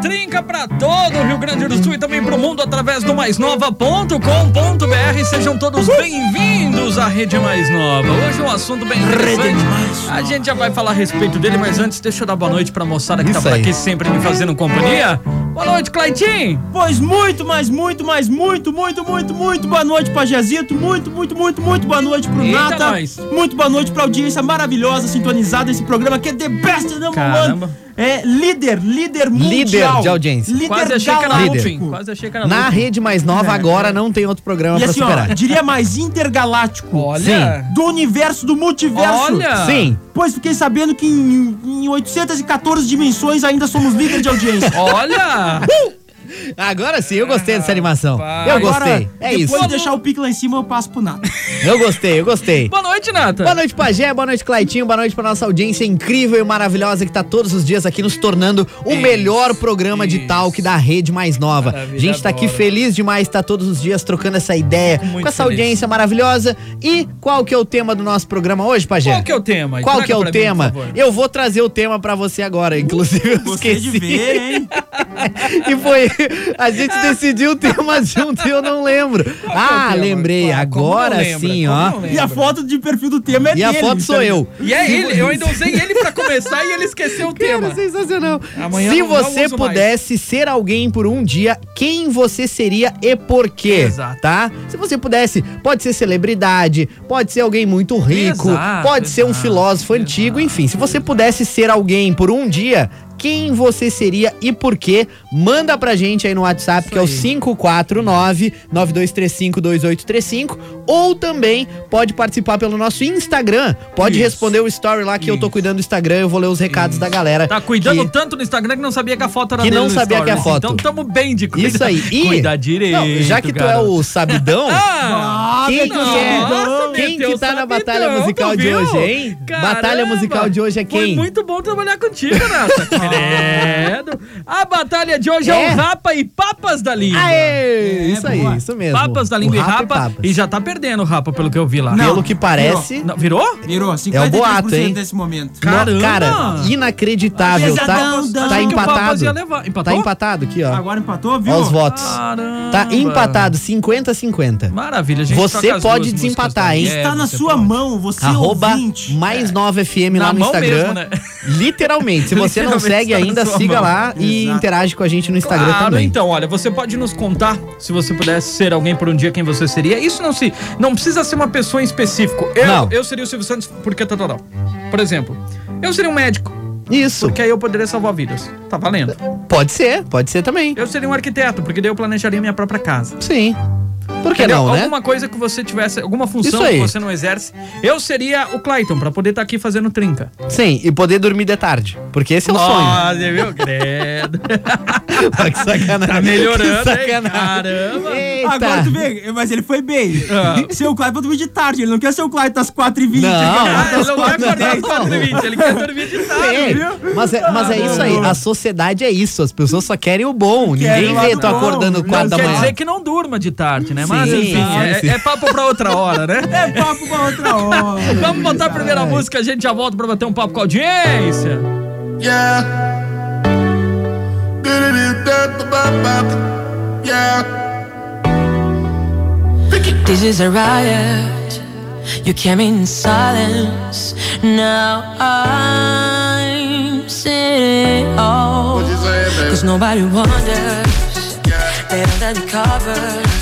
Trinca pra todo o Rio Grande do Sul e também pro mundo através do maisnova.com.br. Sejam todos bem-vindos à Rede Mais Nova. Hoje um assunto bem interessante. A gente já vai falar a respeito dele, mas antes deixa eu dar boa noite pra moçada que Isso tá por aí. aqui sempre me fazendo companhia. Boa noite, Claitinho. Pois muito, mas muito, mas muito, muito, muito, muito boa noite pra Jazito, muito, muito, muito, muito boa noite pro Eita, Nata, nós. muito boa noite pra audiência maravilhosa, sintonizada esse programa que é The Best Number Caramba. One. É líder, líder mundial. de audiência. Líder Quase achei que era galáctico. Quase achei que era Na rede mais nova, agora não tem outro programa E pra assim, ó, superar. diria mais intergaláctico. Olha. Do universo, do multiverso. Olha. Sim. Pois fiquei sabendo que em, em 814 dimensões ainda somos líder de audiência. Olha. Agora sim, eu gostei dessa animação. Rapaz. Eu Agora, gostei. É depois isso. de deixar o pique lá em cima, eu passo pro Nata. Eu gostei, eu gostei. Boa noite, Nata. Boa noite, Pajé. Boa noite, Claitinho. Boa noite pra nossa audiência incrível e maravilhosa que tá todos os dias aqui nos tornando o melhor programa de isso. talk da rede mais nova. Maravilha, A gente tá aqui adoro. feliz demais, tá todos os dias trocando essa ideia com essa feliz. audiência maravilhosa. E qual que é o tema do nosso programa hoje, Pajé? Qual que é o tema? Qual Traga que é o mim, tema? favor. eu vou trazer o tema pra você agora, inclusive eu Gostei esqueci. de ver, hein? E foi. A gente decidiu o tema junto e eu não lembro. Ah, tema? lembrei. Qual? Agora sim, ó. E a foto de perfil do tema é E a dele. foto sou eu. E é ele, eu ainda usei ele pra começar e ele esqueceu o tema. Cara, sensacional. Amanhã Se você uso mais. pudesse ser alguém por um dia, quem você seria e por quê? Exato. Tá? Se você pudesse, pode ser celebridade, pode ser alguém muito rico, Exato, pode ser um exato, filósofo antigo, enfim. Se você pudesse ser alguém por um dia, quem você seria e por quê? Manda pra gente aí no WhatsApp, que é o 549-9235-2835. Ou também pode participar pelo nosso Instagram. Pode Isso. responder o story lá que eu tô cuidando do Instagram. Eu vou ler os recados da galera. Tá cuidando que- tanto no Instagram que não sabia que a foto era Que não sabia story, que a foto. Então tamo bem de cuida. Isso aí. E, Cuida direito. Não, já que tu é garoto. o sabidão, Ah, quem que nossa, é? Quem que tá na sabidão, batalha musical de hoje, hein? Caramba, Batalha musical de hoje é Foi quem? muito bom trabalhar contigo, Nata. Credo. A batalha de hoje é, É? o Rapa e Papas da Língua. Aê! isso aí, boa. isso mesmo. Papas da O Língua e Rapa Rapa. Papas. E já tá perdendo o Rapa, pelo que eu vi lá. Não. Pelo que parece, Não, virou? Virou, É 53% o boato, hein? nesse momento. Caramba! cara, inacreditável. Tá, Pesadão, tá empatado. Tá empatado aqui, ó. Agora empatou, viu? Ó os votos. Caramba. Tá empatado, 50-50. Maravilha, gente Você pode desempatar, hein? É, Está na você sua pode. mão, você Arroba ouvinte. mais 9 FM lá Na no mão Instagram. mesmo, né? Literalmente. Se você não Literalmente segue ainda, siga lá e Exato. interage com a gente no Instagram Claro, também. então, olha, você pode nos contar se você pudesse ser alguém por um dia, quem você seria. Isso não se, não precisa ser uma pessoa em específico. Eu, Não. eu seria o Silvio Santos porque tá. Por exemplo, eu seria um médico, Isso. porque aí eu poderia salvar vidas. Tá valendo. Pode ser, pode ser também. Eu seria um arquiteto, porque daí eu planejaria minha própria casa. Sim. Por que Entendeu? não, né? Alguma coisa que você tivesse, alguma função que você não exerce. Eu seria o Clayton, pra poder estar aqui fazendo trinca. Sim, e poder dormir de tarde. Porque esse é o sonho. Nossa, viu? Credo. Olha que sacanagem. Tá melhorando, sacanagem. Caramba. Eita. Agora tu vê, mas ele foi bem. Ah. O Clyde pra dormir de tarde, ele não quer ser o Clyde das 4h20. Não. Ah, ele não quer acordar às 4h10. 4h20, ele quer dormir de tarde, Ei, viu? mas é, mas é isso aí, a sociedade é isso, as pessoas só querem o bom, Querem ninguém vê tu acordando Não 4 da Quer manhã. dizer que não durma de tarde, né? Mas Sim, enfim, é, sim. é papo pra outra hora, né? É papo pra outra hora. Vamos botar a primeira música, a gente já volta pra bater um papo com a audiência. Yeah. Yeah. This is a riot. You came in silence. Now I'm sitting all. Cause nobody wonders. They under the covers.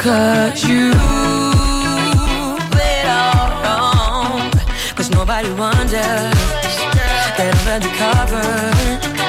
Cause you played all wrong. Cause nobody wonders that under the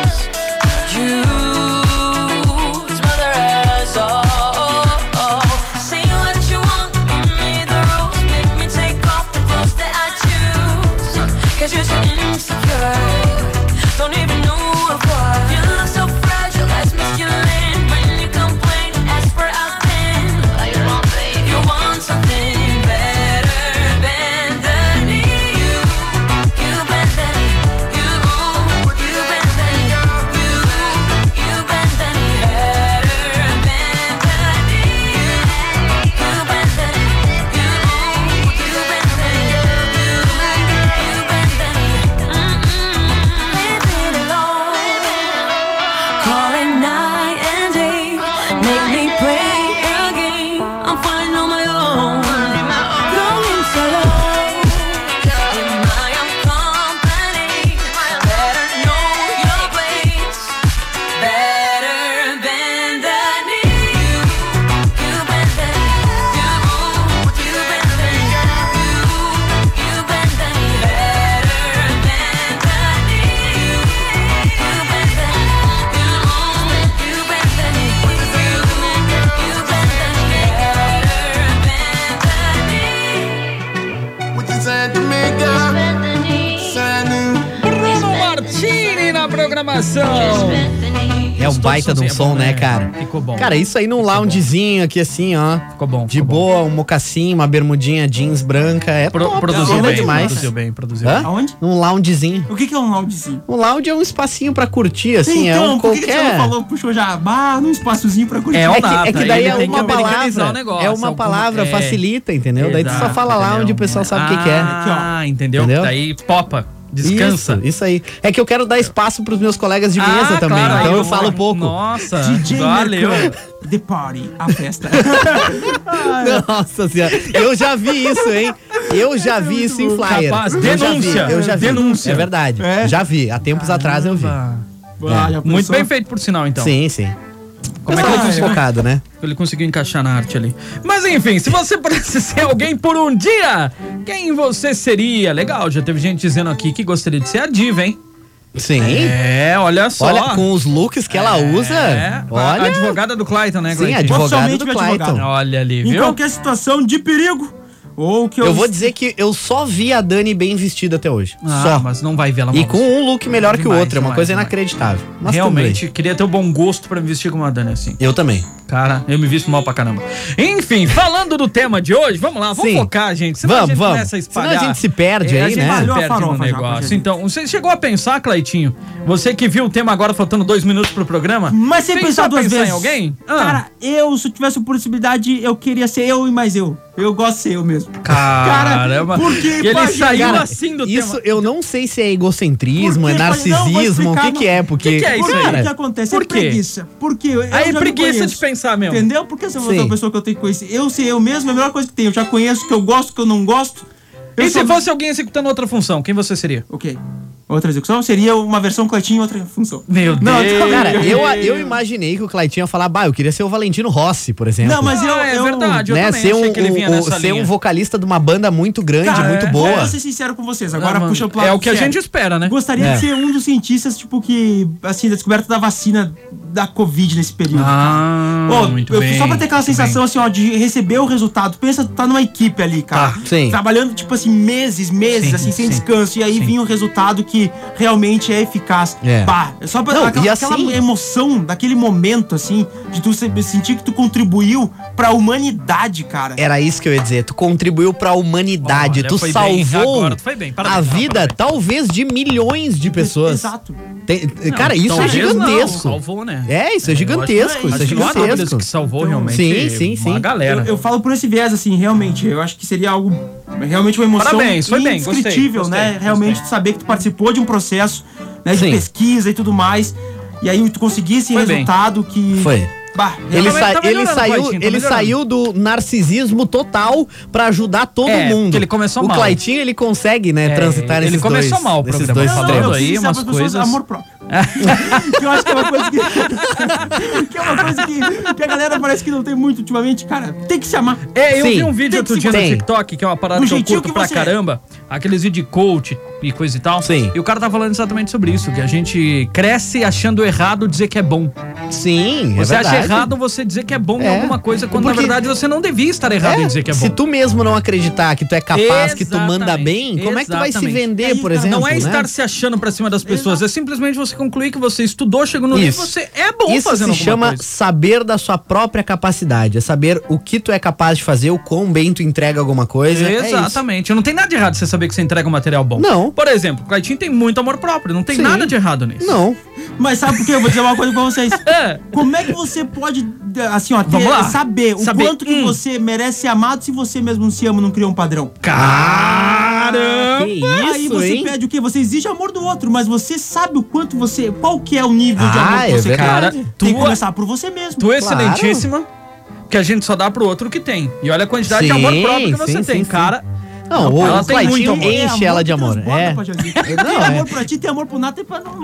baita de um É som, bom, né, cara? Ficou bom. Cara, isso aí num loungezinho aqui assim, ó. ficou bom. De ficou bom. boa, um mocassim, uma bermudinha jeans branca. É Pro- top, produziu é bem, demais. produziu bem, produziu Hã? bem. Aonde? Num loungezinho. O que, que é um loungezinho? Um lounge é um espacinho pra curtir, assim, é um por que, que você falou, puxou jabá num espaçozinho pra curtir? É, É que, nada, é que daí ele é que uma palavra. negócio, é uma palavra, é. facilita, entendeu? daí tu só fala lá entendeu? onde o pessoal sabe o que, que é. Ah? Entendeu? Daí popa, descansa. Isso, isso aí. É que eu quero dar espaço pros meus colegas de mesa Ah, também, claro, então eu falo pouco. Nossa, DJ valeu. The Party, a festa. Nossa senhora, eu já vi isso, hein? Eu já vi isso em flyer. Capaz, Eu já vi, denúncia, Eu já vi. denúncia. É verdade. É? Já vi. Há tempos atrás eu vi. Ah, já Muito bem feito, por sinal, então. Sim, sim. Como é que ele conseguiu? focado, né? Ele conseguiu encaixar na arte ali. Mas enfim, se você pudesse ser alguém por um dia, quem você seria? Legal, já teve gente dizendo aqui que gostaria de ser a diva, hein? Sim. É, olha só. Olha, com os looks que ela usa. É, a- a Olha. advogada do Clayton, né, Sim, Clayton? advogada Oficialmente do Clayton. advogado. Olha ali, Em viu? qualquer situação de perigo, ou que eu... Eu vou dizer que eu só vi a Dani bem vestida até hoje. Ah, só. mas não vai ver ela E mal com um look melhor que o outro. É uma demais, coisa demais. inacreditável. Mas Realmente, queria ter o bom gosto pra me vestir como a Dani assim. Eu também. Cara, eu me visto mal pra caramba. Enfim, falando do tema de hoje, vamos lá, vamos Sim. focar, gente. Senão Vamos, a gente vamos. começa a espalhar. Senão a gente se perde É, a aí, gente né? se a perde farofa no negócio. Então, você chegou a pensar, Claitinho? Você que viu o tema agora faltando dois minutos pro programa? Mas sem Pensou pensar a duas pensar vezes. em alguém? Ah. Cara, eu, se eu tivesse a possibilidade, eu queria ser eu e mais eu. Eu gosto de ser eu mesmo. Caramba. porque E ele imagina, saiu cara, assim do Isso tema. eu não sei se é egocentrismo, Por é narcisismo, o que que é, porque... que que é isso Por aí? Cara, que acontece? Por é quê? preguiça. Porque eu, Aí preguiça de pensar mesmo. Entendeu? Porque se eu sou Sim. uma pessoa que eu tenho que conhecer, eu ser eu mesmo é a melhor coisa que tem. Eu já conheço o que eu gosto, o que eu não gosto. Eu E sou- se fosse alguém executando outra função, quem você seria? Ok. Outra execução seria uma versão Cleitinho e outra função. Meu Não, Deus. Cara, eu, eu imaginei que o Claitinho ia falar, bah, eu queria ser o Valentino Rossi, por exemplo. Não, mas eu. Ah, é eu- verdade, eu né, também ser achei um, que ele vinha um- nessa ser linha. um vocalista de uma banda muito grande, Cara, muito é, boa. Vou ser sincero com vocês. Agora mano, puxa pro lado É o que a gente espera, né? Gostaria É. de ser um dos cientistas, tipo, que. Assim, da descoberta da vacina da Covid nesse período. Ah, Ô, muito eu- bem. só pra ter aquela sensação, assim, ó, de receber o resultado. Pensa, tu tá numa equipe ali, cara. Tá, sim. Trabalhando, tipo assim, meses, meses, Sim, assim, sem sim, descanso. E aí vinha um resultado que realmente é eficaz. É. Pá, é só pra Não, aquela, e aquela assim- emoção daquele momento, assim, de tu se- sentir que tu contribuiu pra humanidade, cara. Era isso que eu ia dizer. Tu contribuiu pra humanidade. Olha, tu foi bem, salvou agora tu foi bem, parabéns, a vida, parabéns. talvez, de milhões de pessoas. Exato. Tem- Não, cara, isso é gigantesco. Não, salvou, né? É, isso é Eu gigantesco. acho que- Isso é gigantesco. que salvou realmente sim, sim, uma sim. galera. Eu, eu falo por esse viés, assim, realmente. Eu acho que seria algo. Realmente uma emoção Parabéns, foi bem, gostei, indescritível, gostei, né? gostei. Realmente tu saber que tu participou de um processo né, de pesquisa e tudo mais. E aí tu conseguisse esse Foi bem. resultado que. Foi. Bah, Ele, sa- tá ele saiu, Claitinho, tá ele saiu do narcisismo total pra ajudar todo É, mundo. porque ele começou o mal. Claitinho, ele consegue, né, É, transitar ele começou dois, mal o programa, dois falando extremos. aí umas pra pessoas coisas. Amor próprio. Que eu acho que é uma coisa que. que é uma coisa que, que a galera parece que não tem muito ultimamente. Cara, tem que se amar. É, eu Sim, vi um vídeo outro dia no. TikTok, que é uma parada Do que eu curto que pra você é. caramba. Aqueles vídeos de coach e coisa e tal. Sim. E o cara tá falando exatamente sobre isso, que a gente cresce achando errado dizer que é bom. Sim, Você é acha verdade. errado você dizer que é bom em É. alguma coisa, quando Porque- na verdade você não devia estar errado em dizer que é bom. Se tu mesmo não acreditar que tu é capaz, que tu manda Exatamente, bem, como é que tu vai se exatamente. vender, É por exemplo? Não é né? estar se achando pra cima das pessoas, é simplesmente você concluir que você estudou, chegou no nível, Isso. você é bom Isso fazendo se chama coisa. saber da sua própria capacidade. É saber o que tu é capaz de fazer, o quão bem tu entrega alguma coisa. É. Exatamente. não tem nada de errado você saber que você entrega um material bom. Não. Por exemplo, o Claitinho tem muito amor próprio, não tem Sim. nada de errado nisso. Não. Mas sabe por quê? Eu vou dizer uma coisa pra vocês. É. Como é que você pode, assim, ó, ter- lá. saber o Saber, quanto que hum. você merece ser amado se você mesmo não se ama, não cria um padrão? Caramba! Que Aí isso, você hein? pede o quê? Você exige amor do outro, mas você sabe o quanto você. Qual que é o nível de Ah, amor que é você quer? Cara, Tem que começar por você mesmo. Tu é excelentíssima, que a gente só dá pro outro o que tem. E olha a quantidade de Sim, amor próprio que você sim, tem, sim, sim. Não, o, ela o tem Claitinho. É enche ela de amor. É. Pajazito. Não, Tem é. amor pra ti, tem amor pro Nata e pra não.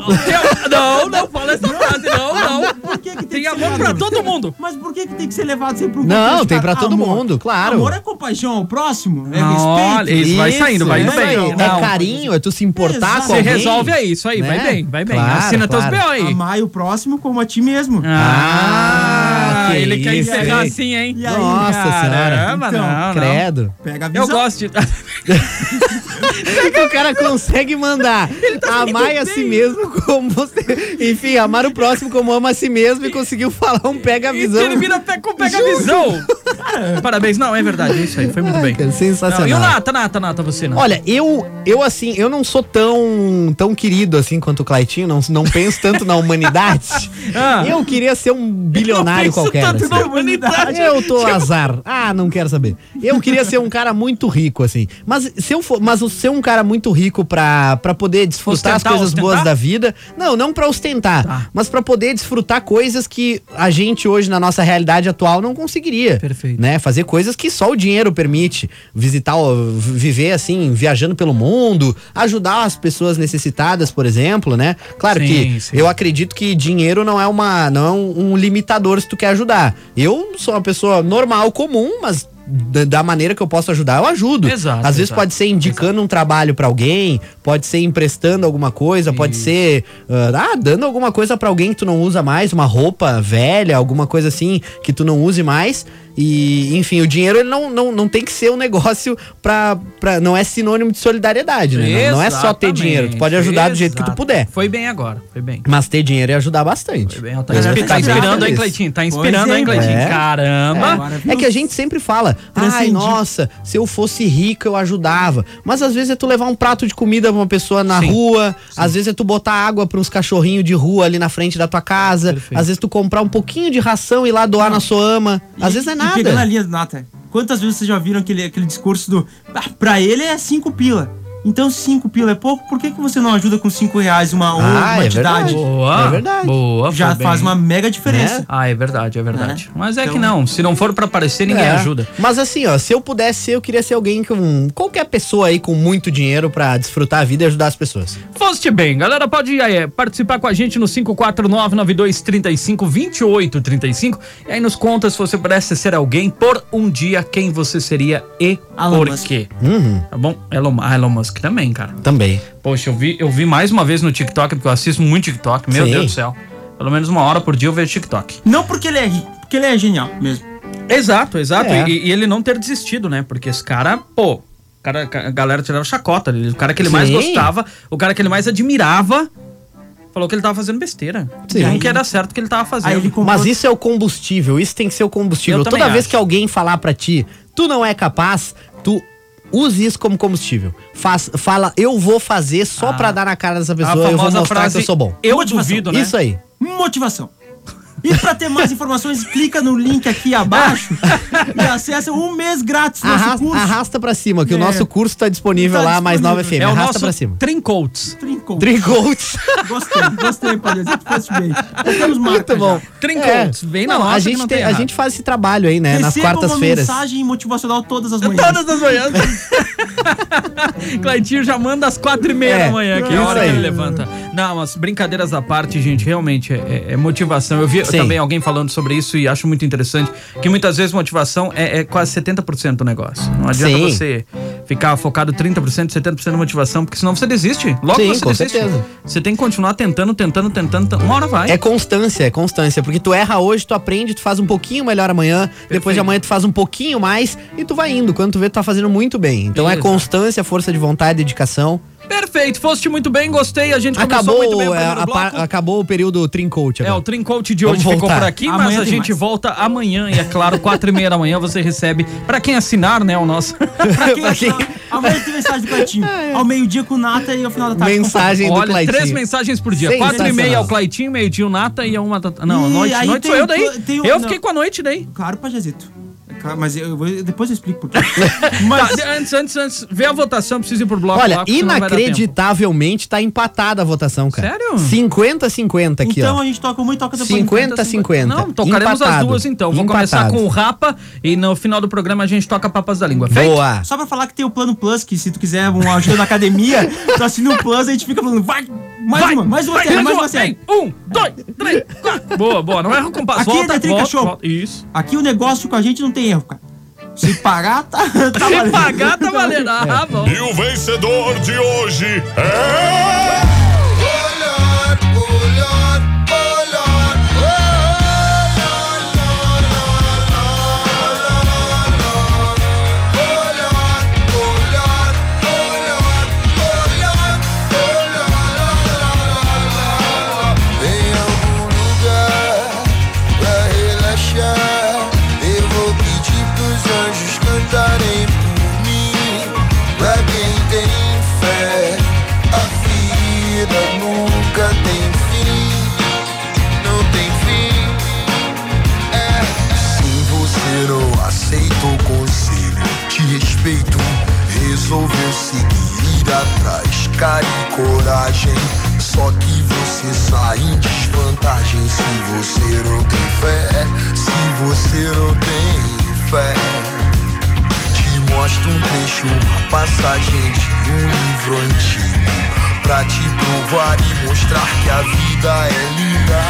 Não, não fala essa frase, não, não. Por que que Tem que ser amor pra todo mundo. Mas por que, que tem que ser levado sempre pro Não, tem pra todo Amor. mundo, claro. Amor é compaixão ao próximo, é respeito. Isso, vai saindo, vai indo isso bem. Não. É carinho, é tu se importar com Você alguém. resolve aí, isso aí, vai Né? bem, vai bem. Assina teus. B.O. aí. Amar o próximo como a ti mesmo. Ah, que ele quer isso, encerrar hein? assim, hein? E aí, Nossa senhora. Caramba, Então, não, não. Credo. Pega a visão. Eu gosto de... o cara consegue mandar tá amar a si mesmo como você. Enfim, amar o próximo como ama a si mesmo e conseguiu falar um pega a E visão. termina com pega visão. Parabéns, não, é verdade, é isso aí, foi muito bem. Cara, Não, sensacional. e o Nata, Nata, Nata, você não. Olha, eu, eu assim, eu não sou tão, tão querido assim quanto o Claitinho, não, não penso tanto na humanidade. Ah. Eu queria ser um bilionário qualquer. Assim. na humanidade. Eu tô azar. Ah, não quero saber. Eu queria ser um cara muito rico, assim. Mas se eu for, mas ser um cara muito rico pra, pra poder desfrutar as Ostentar, coisas boas ostentar? da vida. Não, não pra ostentar, Tá. mas pra poder desfrutar coisas que a gente hoje, na nossa realidade atual, não conseguiria. Perfeito. Né? Fazer coisas que só o dinheiro permite. Visitar, viver assim, viajando pelo mundo, ajudar as pessoas necessitadas, por exemplo, né? Claro Sim, que sim. eu acredito que dinheiro não é uma não é um, um limitador se tu quer ajudar. Eu sou uma pessoa normal, comum, mas da, da maneira que eu posso ajudar, eu ajudo. Exato, Às vezes exato. pode ser indicando um trabalho pra alguém, pode ser emprestando alguma coisa, pode ser ah, ah, dando alguma coisa pra alguém que tu não usa mais, uma roupa velha, alguma coisa assim que tu não use mais. E, enfim, o dinheiro ele não, não, não tem que ser um negócio pra, pra. Não é sinônimo de solidariedade, né? Não, não é só ter dinheiro. Tu pode ajudar do jeito que tu Exato. puder. Foi bem agora, foi bem. Mas ter dinheiro é ajudar bastante. Foi bem. Tá, tá inspirando, hein, feliz. Cleitinho? Tá inspirando, é, hein, Cleitinho? é. Caramba! É que a gente sempre fala, ai, Transcendi. nossa, se eu fosse rico eu ajudava. Mas às vezes é tu levar um prato de comida pra uma pessoa na Sim. rua, às vezes é tu botar água pra uns cachorrinhos de rua ali na frente da tua casa, Perfeito. às vezes tu comprar um pouquinho de ração e ir lá doar na sua ama. Às vezes não é E pegando a nada. linha Nata, quantas vezes vocês já viram aquele, aquele discurso do. Ah, pra ele é cinco pila. Então cinco pila é pouco, por que, que você não ajuda com cinco reais uma, ou Ah, uma é entidade? verdade. Boa! É verdade. Boa, Já faz bem. uma mega diferença. Né? Ah, é verdade, é verdade. Né? Mas é que Então- não, se não for pra aparecer, ninguém É. ajuda. Mas assim, ó, se eu pudesse ser, eu queria ser alguém com qualquer pessoa aí com muito dinheiro pra desfrutar a vida e ajudar as pessoas. Foste bem, galera, pode é, participar com a gente no 54992352835 e aí nos conta se você pudesse ser alguém por um dia, quem você seria e Elon por Musk. quê. Uhum, Tá bom? Elon, ah, Elon Musk também, cara. também. Poxa, eu vi, eu vi mais uma vez no TikTok, porque eu assisto muito TikTok, meu Sim. Deus do céu. Pelo menos uma hora por dia eu vejo TikTok. Não porque ele é rico, porque ele é genial mesmo. Exato, exato. É. E, e ele não ter desistido, né? Porque esse cara, pô, cara, a galera tirava chacota. dele. O cara que ele mais Sim. gostava, o cara que ele mais admirava, falou que ele tava fazendo besteira. Sim. Não que era certo o que ele tava fazendo. Ele comprou. Mas isso é o combustível, isso tem que ser o combustível. Eu Toda também vez acho. que alguém falar pra ti, tu não é capaz, tu use isso como combustível. Faz, fala, eu vou fazer só Ah. pra dar na cara dessa pessoa, eu vou mostrar frase, que eu sou bom. Eu Motivação. duvido, né? Isso aí. Motivação. E pra ter mais informações, clica no link aqui abaixo e acessa um mês grátis do nosso Arrasta, curso. arrasta pra cima, que o É. nosso curso tá disponível Tá lá, mais disponível. 9 FM. É o arrasta pra cima. Trincoats. Trincou. Tricoats. Gostei, gostei. Nós temos marca Muito bom. já. Trincoats. Vem na nossa a que gente, não tem- tem a gente faz esse trabalho aí, né? nas Receba quartas-feiras. uma mensagem motivacional todas as manhãs. Todas as manhãs. Claitinho já manda às quatro e meia É, da manhã, que é a hora que aí. ele levanta. Não, mas brincadeiras à parte, gente, realmente é, é- é motivação. Eu vi Sim. também alguém falando sobre isso e acho muito interessante que muitas vezes motivação é, é quase 70% do negócio. Não adianta Sim. você ficar focado 30%, 70% de motivação, porque senão você desiste. Logo Sim, você com desiste. certeza. Você tem que continuar tentando, tentando, tentando. Uma hora vai. É constância, é constância. Porque tu erra hoje, tu aprende, tu faz um pouquinho melhor amanhã, depois de amanhã tu faz um pouquinho mais e tu vai indo. Quando tu vê, tu tá fazendo muito bem. Então é constância, força de vontade, dedicação. Perfeito, foste muito bem, gostei. A gente começou Acabou, muito bem o é, primeiro a bloco. par- acabou o período Trincoat É, o Trincoat de Vamos hoje ficou por aqui, Amanhã mas a gente mais. volta amanhã. E é claro, quatro e meia da manhã você recebe, pra quem assinar, né, o nosso... Pra quem Pra quem- achar, amanhã tem mensagem do Claitinho. Ao meio-dia com nata e ao final da tarde com Mensagem do Olha, Claitinho. três mensagens por dia. Quatro e meia é o Claitinho, meio-dia o Nata e a uma... da- Não, E noite, noite tem sou eu o- daí. tem o- eu não. fiquei com a noite daí. Claro, Pajazito. Claro, Mas eu depois eu explico por quê. Tá, Mas de- antes, antes, antes, vê a votação, preciso ir pro bloco Olha, lá, inacreditavelmente tá empatada a votação, cara. Sério? 50-50 aqui, então ó. a gente toca muito e toca depois. 50 50. Não, tocaremos as Empatado. duas então. Vou começar Empatado. com o Rapa e no final do programa a gente toca Papas da Língua. Feito? Boa. Só pra falar que tem o plano Plus, que se tu quiser uma ajuda na academia, tu assina o Plus e a gente fica falando, vai, mais uma, mais uma vai, série, mais uma série. Vem. Um, dois, três, quatro. Boa, boa. Não erra o compasso. Aqui volta, é Trinca volta, Show. volta. Isso. Aqui o negócio com a gente não tem erro, cara. Se pagar, tá, tá Se valendo. pagar, tá valendo. Ah, bom. E o vencedor de hoje é. Você não tem fé. Se você não tem fé. Te mostro um trecho, uma passagem de um livro antigo Pra te provar e mostrar que a vida é linda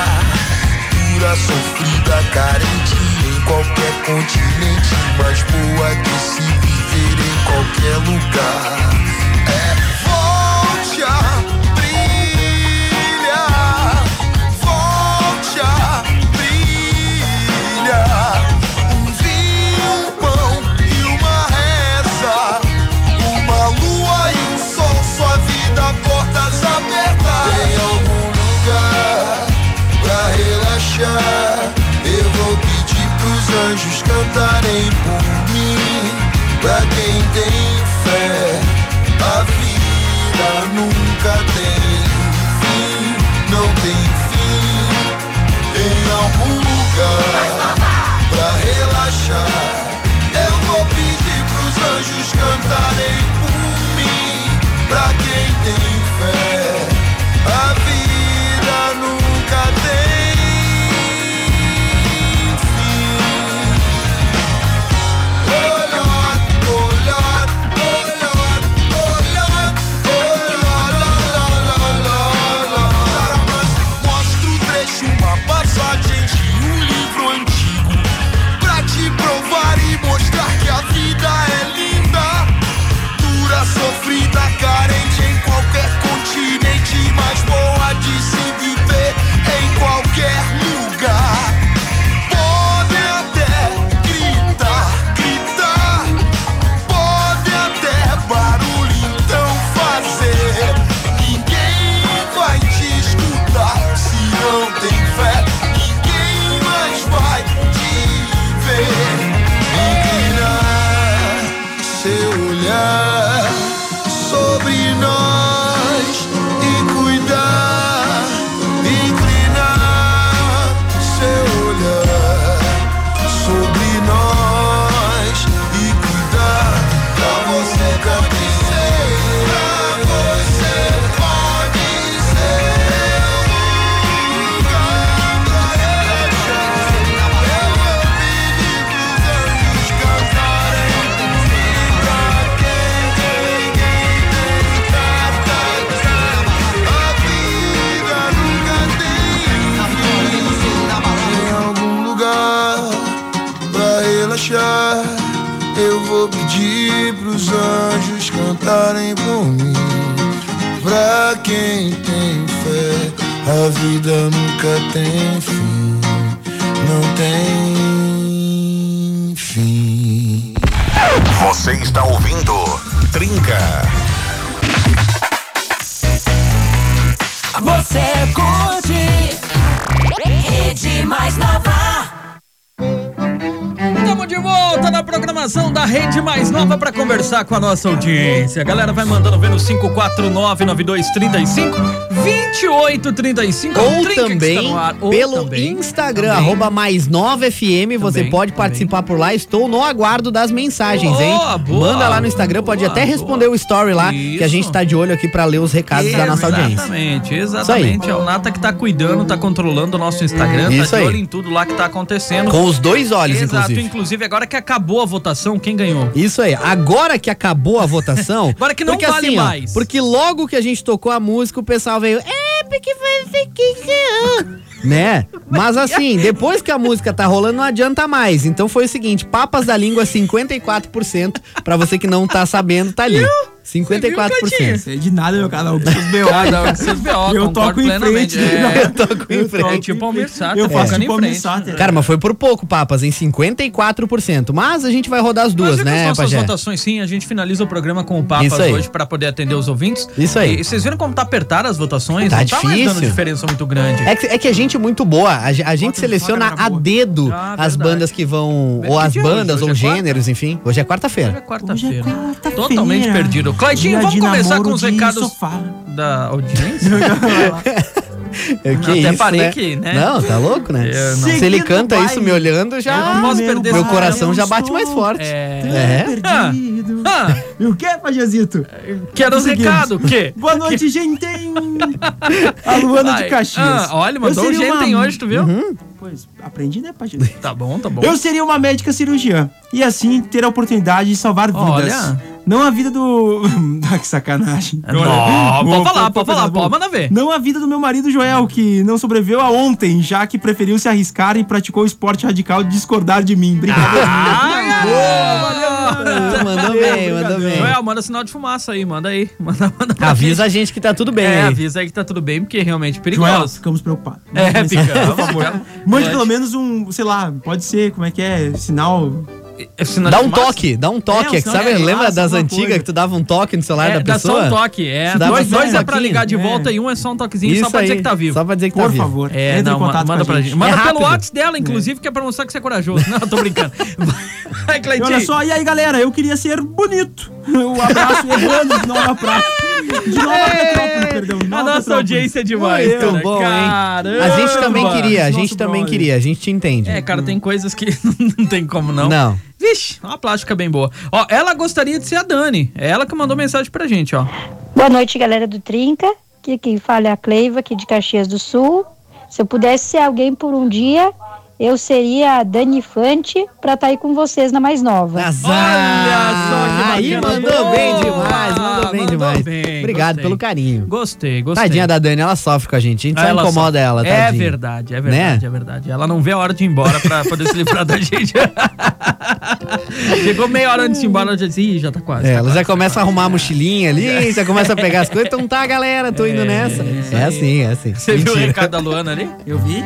Pura, sofrida, carente em qualquer continente Mais boa que se viver em qualquer lugar portas abertas Em algum lugar pra relaxar? Eu vou pedir pros anjos cantarem por mim. Pra quem tem fé A vida nunca tem vida nunca tem fim. Não tem fim. Você está ouvindo Trinca. Você curte Rede Mais Nova. Estamos de volta na programação da Rede Mais Nova para conversar com a nossa audiência. A galera vai mandando ver no 549-9235-2835. Ou também pelo Instagram, arroba mais nova FM, você Também, pode também. participar por lá. Estou no aguardo das mensagens, hein? Boa, Manda lá no Instagram, pode boa, até responder boa. o story lá, que a Isso. gente tá de olho aqui pra ler os recados da nossa audiência. Exatamente, exatamente. É o Nata que tá cuidando, tá controlando o nosso Instagram, Isso tá de aí. olho em tudo lá que tá acontecendo. Com os dois olhos, Exato, inclusive. inclusive agora que acabou a votação, quem ganhou? Isso aí. Agora que acabou a votação. Agora que não porque, vale assim, ó, mais. porque logo que a gente tocou a música, o pessoal veio. É, porque você que ganhou." Né? Mas assim, depois que a música tá rolando, não adianta mais. Então foi o seguinte: Papas da Língua 54%. Pra você que não tá sabendo, tá ali. 54%. Sei de nada, meu canal. Seus B.O. Seus BO, Eu toco em plenamente. frente. É, Eu toco em Eu frente. toco É tipo em frente. Eu faço em tipo frente. Sater. Cara, mas foi por pouco, Papas, em 54%. Mas a gente vai rodar as duas, Mas né, nossas Pajé? votações, sim, a gente finaliza o programa com o Papas hoje pra poder atender os ouvintes. Isso aí. E vocês viram como tá apertada as votações? Tá não tá mais dando difícil. diferença muito grande. É que, é que a gente é muito boa. A, a gente Bota- seleciona a dedo Ah, as verdade. bandas que vão. Ou as é bandas, ou é gêneros, enfim. Hoje é é quarta-feira. Hoje é quarta-feira. quarta-feira. Totalmente perdido. Claudinho, vamos começar com os recados sofá. da audiência? É, que Até isso, parei né? que, né? Não, tá louco, né? Se ele canta o isso me olhando, já. Não posso Meu perder Meu esse coração já bate mais forte. É. É. Perdido. Ah, E o que, Pajazito? quero os recados. O quê? Boa noite, gente. A Luana Vai. de Caxias. Ah, olha, mandou um seria gente uma- hoje, tu viu? Pois, aprendi, né, Pajazito? Tá bom, tá bom. Eu seria uma médica cirurgiã e assim ter a oportunidade de salvar vidas. Olha. Não a vida do. ah, que sacanagem. Não, Olha, pode vou- falar, pode falar, pode mandar ver. Não a vida do meu marido Joel, que não sobreviveu a ontem, já que preferiu se arriscar e praticou o esporte radical de discordar de mim. Brincadeira. Ah, Ah, mandou bem, mandou bem. Joel, manda sinal de fumaça aí, manda aí. Manda, manda Avisa a gente. que tá tudo bem. É, aí. avisa aí que tá tudo bem, porque é realmente Joel, perigoso. ficamos preocupados. É, Vamos fica, começar. por favor. Mande pelo menos um, sei lá, pode ser, como é que é? Sinal. É Dá um toque, dá um toque. É, um É, sabe, de lembra das antigas coisa. que tu dava um toque no celular É, da dá pessoa? só um toque, é. Dá Dois, um dois é pra ligar de É. volta e um é só um toquezinho só pra dizer que tá vivo. Só pra dizer que tá Por vivo. favor, É, entre não, em contato manda com a pra gente. gente. Manda É pelo. WhatsApp dela, inclusive, que é pra mostrar que você é corajoso. Não, tô brincando. Vai, Cleitinho. olha só, e aí galera, eu queria ser bonito. Um abraço, Nova Prata. De Nova Petrópolis, perdão. de A nossa audiência é demais, Muito cara. bom, hein? Caramba. A gente também queria, a gente Nosso também brother. queria, a gente te entende. É, cara, tem coisas que não tem como não. Não. Vixe, uma plástica bem boa. Ó, ela gostaria de ser a Dani. É ela que mandou mensagem pra gente, ó. Boa noite, galera do Trinca. Aqui quem fala é a Cleiva, aqui de Caxias do Sul. Se eu pudesse ser alguém por um dia, eu seria a Dani Fante pra estar aí com vocês na mais nova. Azar! Olha só que Aí mandou bem demais, mandou bem Mandou demais. bem, Obrigado gostei. pelo carinho. Gostei, gostei. Tadinha da Dani, ela sofre com a gente. A gente Ah, só ela incomoda só- ela, É verdade, é verdade, Né? é verdade. Ela não vê a hora de ir embora pra poder se livrar da gente. Chegou meia hora antes de ir embora, ela já disse, Ih, já tá quase. É, tá ela quase, já começa a arrumar a mochilinha ali, já começa a pegar as coisas. Então tá, galera, tô indo nessa. É assim, é assim. Você viu o Mentira. recado da Luana ali? Eu vi.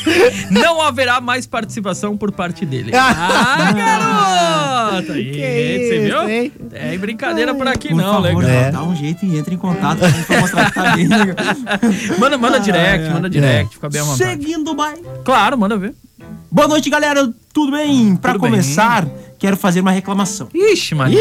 Não haverá mais participação por parte dele. Ah, Ah, garota! Aí, Que você isso, viu? hein? É brincadeira por aqui Por não, favor, legal. É. dá um jeito e entre em contato pra gente pra mostrar que tá bem. Manda, manda direct, Ah, é. manda direct, fica bem à vontade. Seguindo o baile. Claro, manda ver. Boa noite, galera. Tudo bem? Pra Tudo bem. começar, quero fazer uma reclamação. Ixi, mano.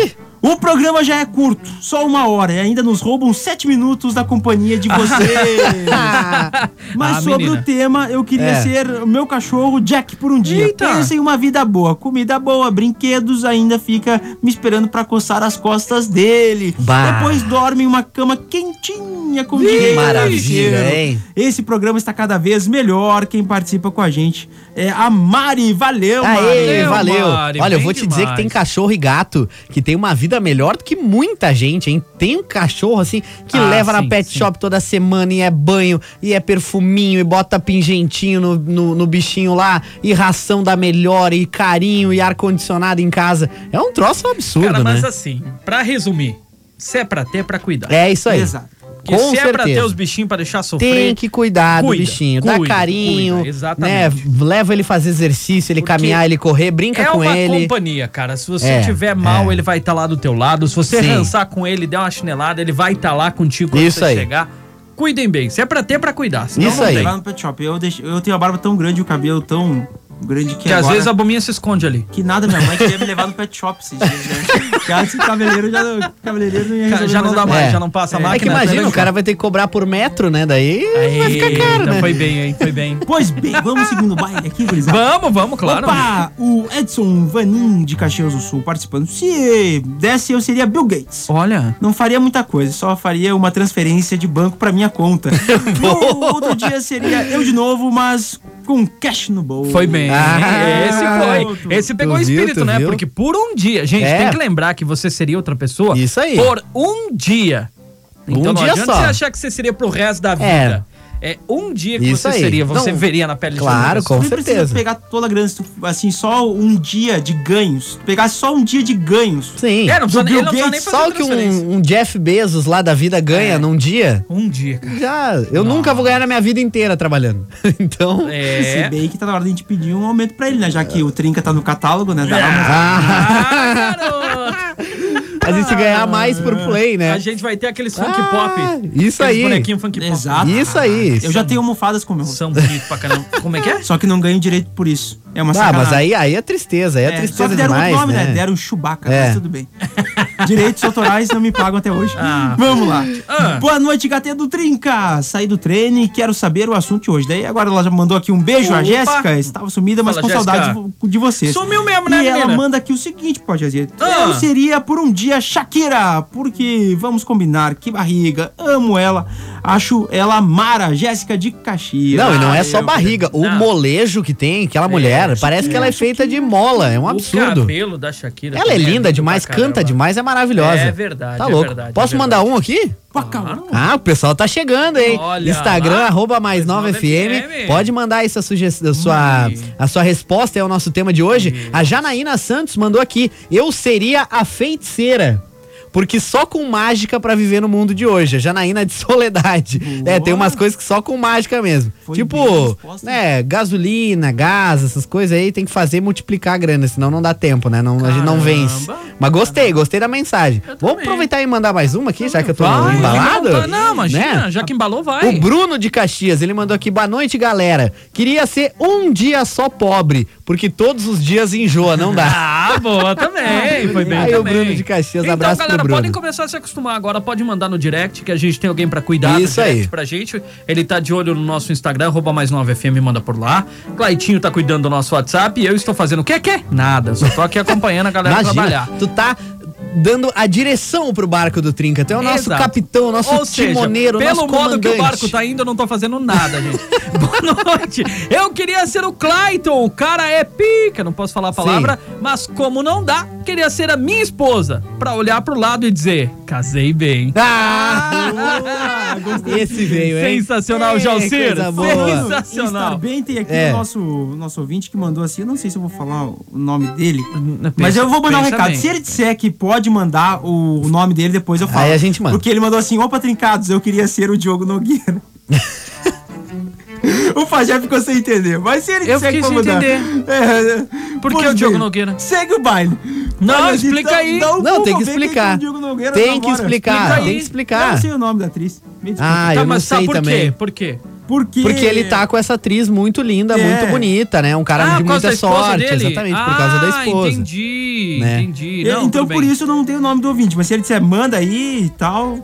O programa já é curto, só uma hora, e ainda nos roubam sete minutos da companhia de vocês. Mas Ah, sobre menina. o tema, eu queria É. ser o meu cachorro Jack por um dia. Eita. Pensa em uma vida boa, comida boa, brinquedos, ainda fica me esperando pra coçar as costas dele. Bah. Depois dorme em uma cama quentinha com direito Maravilha, hein? Esse programa está cada vez melhor. Quem participa com a gente é a Mari. Valeu, Mari. Aê, Valeu, valeu. Mari, Olha, eu vou te dizer que demais. tem cachorro e gato que tem uma vida vida melhor do que muita gente, hein? Tem um cachorro assim que Ah, leva na sim, pet sim. shop toda semana e é banho, e é perfuminho, e bota pingentinho no, no, no bichinho lá, e ração da melhor, e carinho, e ar-condicionado em casa. É um troço absurdo, Cara, mas né? assim, pra resumir, se é pra ter, é pra cuidar. É isso aí. Exato. Porque Com se é pra ter certeza. os bichinhos pra deixar sofrer. Tem que cuidar do Cuida, bichinho, dá cuida, carinho, cuida, né? exatamente. Leva ele fazer exercício, ele Porque caminhar, ele correr, brinca É com uma ele. companhia, cara. Se você É, tiver mal, é. ele vai estar lá do teu lado. Se você Sim. rançar com ele, der uma chinelada, ele vai estar lá contigo quando Isso você aí. chegar. Cuidem bem. Se é pra ter, é pra cuidar. Senão Isso não aí. Lá no pet shop. Eu, deixo, eu tenho a barba tão grande e o cabelo tão grande que, Que às agora- vezes a bominha se esconde ali. Que nada, minha mãe queria me levar no pet shop esses dias, né? Cara, esse cabeleireiro já não, cabeleireiro não ia Cara, resolver já não dá mais, É. já não passa É. É que máquina. imagina, né? o cara vai ter que cobrar por metro, né? Daí vai ficar caro, né? Foi bem, hein? Foi bem. Pois bem, vamos seguindo o baile aqui, gurizada. Vamos, vamos, claro. Opa, o Edson Vanin de Caxias do Sul participando. Se desse, eu seria Bill Gates. Olha. Não faria muita coisa, só faria uma transferência de banco pra minha conta. no outro dia seria eu de novo, mas com cash no bolso. Foi bem. Ah, esse foi. Esse pegou o viu, espírito, tu né? viu? Porque por um dia. Gente, É. tem que lembrar que você seria outra pessoa. Isso aí. Por um dia. Então Um não dia adianta só. você achar que você seria pro resto da É. vida. É, um dia que Isso você aí. seria. Você Não, veria na pele de claro, outra pessoa. com Não precisa certeza. pegar toda a grana, se tu, assim, só um dia de ganhos. Pegasse só um dia de ganhos. Sim. É, não precisa, Bill não precisa nem Gates, fazer Só o que um, um Jeff Bezos lá da vida ganha É. num dia, Um dia, cara. já. Eu nunca vou ganhar na minha vida inteira trabalhando. então. É. Se bem que tá na hora de a gente pedir um aumento pra ele, né? Já que o Trinca tá no catálogo, né? Da É. Amazon. Ah, garoto! A gente ganhar mais por play, né? A gente vai ter aqueles funk Ah, pop. isso Aqueles aí. bonequinhos funk pop. Exato. Isso aí. Eu já tenho almofadas com o meu. São bonitos pra caramba. Como é que é? Só que não ganho direito por isso. É uma Ah, sacanagem. mas aí, aí é tristeza, aí é, É, só tristeza que deram demais, nome, né? né? Deram Chewbacca, É. mas tudo bem. Direitos autorais não me pagam até hoje. Ah. Vamos lá. Ah. Boa noite, GT do Trinca. Saí do treino e quero saber o assunto de hoje. Daí agora ela já mandou aqui um beijo. A Opa. Jéssica estava sumida, mas Fala, com saudades Jéssica. de vo- de vocês. Sumiu mesmo, né, E ela menina? manda aqui o seguinte, pode dizer. Ah. Eu seria por um dia Shakira, porque vamos combinar, que barriga, amo ela. Acho ela Mara, Jéssica de Caxias. Não, e não é Ah, só barriga. O Não. molejo que tem aquela mulher, parece que ela é feita de mola. É um O absurdo. cabelo da Shakira. Ela é também linda demais, canta demais, é maravilhosa. É verdade, Tá é louco. verdade, Posso é mandar verdade. um aqui? Pacau. Ah, o pessoal tá chegando, hein? Olha Instagram, lá. arroba mais Mais 9 nove FM. Pode mandar aí sua, sugestão, a sua, a sua resposta é o nosso tema de hoje. A Janaína Santos mandou aqui. Eu seria a feiticeira. Porque só com mágica pra viver no mundo de hoje. A Janaína de Soledade. É, tem umas coisas que só com mágica mesmo. Foi tipo, né, gasolina, gás, essas coisas aí tem que fazer multiplicar a grana, senão não dá tempo, né? Não, a gente não vence. Mas gostei, gostei da mensagem. Eu Vamos também. aproveitar e mandar mais uma aqui, já que eu tô Vai, embalado? Não, não, imagina, né? já que embalou, vai. O Bruno de Caxias, ele mandou aqui, boa noite, galera. Queria ser um dia só pobre, porque todos os dias enjoa, não dá. Ah, boa também. Foi bem Aí também. o Bruno de Caxias, então, abraço galera, pro Bruno. podem começar a se acostumar agora. Pode mandar no direct, que a gente tem alguém pra cuidar Isso no direct aí. pra gente. Ele tá de olho no nosso Instagram, arroba mais 9FM, manda por lá. Claitinho tá cuidando do nosso WhatsApp e eu estou fazendo o quê? Quê? Nada. Só tô aqui acompanhando a galera Imagina, trabalhar. tu tá dando a direção pro barco do Trinca. Tu é o nosso Exato. capitão, o nosso Ou seja, timoneiro, pelo nosso modo comandante. que o barco tá indo, eu não tô fazendo nada, gente. Boa noite. Eu queria ser o Clayton, o cara é pica, não posso falar a palavra, mas como não dá, queria ser a minha esposa, pra olhar pro lado e dizer, casei bem. Ah! Esse veio, hein? Sensacional, É, Jalcir. Sensacional. Estar bem, tem aqui É. o nosso, nosso ouvinte que mandou assim, eu não sei se eu vou falar o nome dele, Pensa- mas eu vou mandar um recado. bem. Se ele disser que pode mandar o, nome dele, depois eu falo. Aí a gente manda. Porque ele mandou assim, opa, trincados, eu queria ser o Diogo Nogueira. o Fajé ficou sem entender, mas se ele Eu disser que fiquei pode sem mandar... entender. É, Por que o Diogo Nogueira? Segue o baile. Não, Mas explica então, aí. dá um Não, tem que explicar. Diogo Nogueira Tem que explicar, Explica tem que Eu explicar. não sei o nome da atriz. Ah, Tá, eu não sei por também. quê? Por quê? Porque... Porque ele tá com essa atriz muito linda, É. muito bonita, né? Um cara Ah, de muita sorte, dele? exatamente, por causa da Ah, esposa. entendi, Né? entendi. Não, então por bem. isso eu não tenho o nome do ouvinte, mas se ele disser manda aí e tal,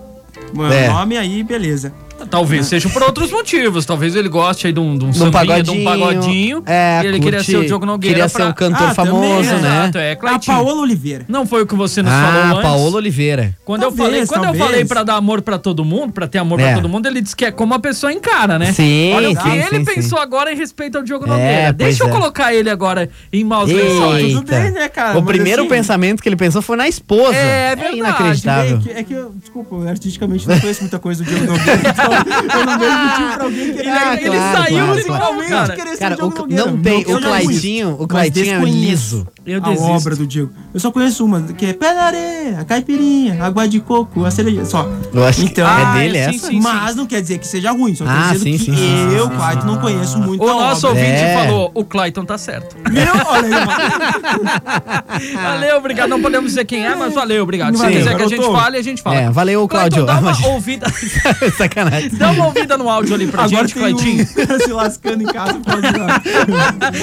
É. o nome aí, beleza. Talvez seja por outros motivos. Talvez ele goste aí de um, de um, De um sambinha, de um pagodinho. pagodinho. É, e ele queria ser o Diogo Nogueira. queria ser um cantor Ah, também, famoso, é. né? Exato, é, A. Paola Oliveira. Não foi o que você nos Ah, falou antes? Paola Oliveira. Quando, eu, Talvez, falei, quando eu falei pra dar amor pra todo mundo, pra ter amor É. pra todo mundo, ele disse que é como a pessoa encara, né? Sim, Olha o que sim, ele sim, pensou sim. agora em respeito ao Diogo É, Nogueira. Deixa eu é. colocar ele agora em maus lençóis. Tudo bem, né, cara? o Mas primeiro assim, pensamento que ele pensou foi na esposa. É, é verdade. inacreditável. É que, é que eu, desculpa, eu artisticamente não conheço muita coisa do Diogo Nogueira, então eu não vejo motivo pra alguém querer. Ah, ele claro, saiu claro, de claro. cara. querer ser Cara, o, não tem. O Claitinho, o Claitinho é liso. Eu a desisto. obra do Diego. Eu só conheço uma, que é pé na areia, caipirinha, água de coco, a cereja, só. Eu acho Então, que Ah, é dele sim, essa? sim. Mas não quer dizer que seja ruim, só Ah, sim, que sim, sim, eu, Clayton, não conheço muito O a nosso obra. ouvinte É. falou, o Clayton tá certo. Meu, olha aí. Valeu, obrigado. Não podemos dizer quem é, mas valeu, obrigado. Se Valeu, quiser que a gente fale, a gente fala. É, valeu, Clayton, Cláudio. dá uma Ah, mas- ouvida. Sacanagem. Dá uma ouvida no áudio ali pra Agora gente, tem Claytinho. um se lascando em casa.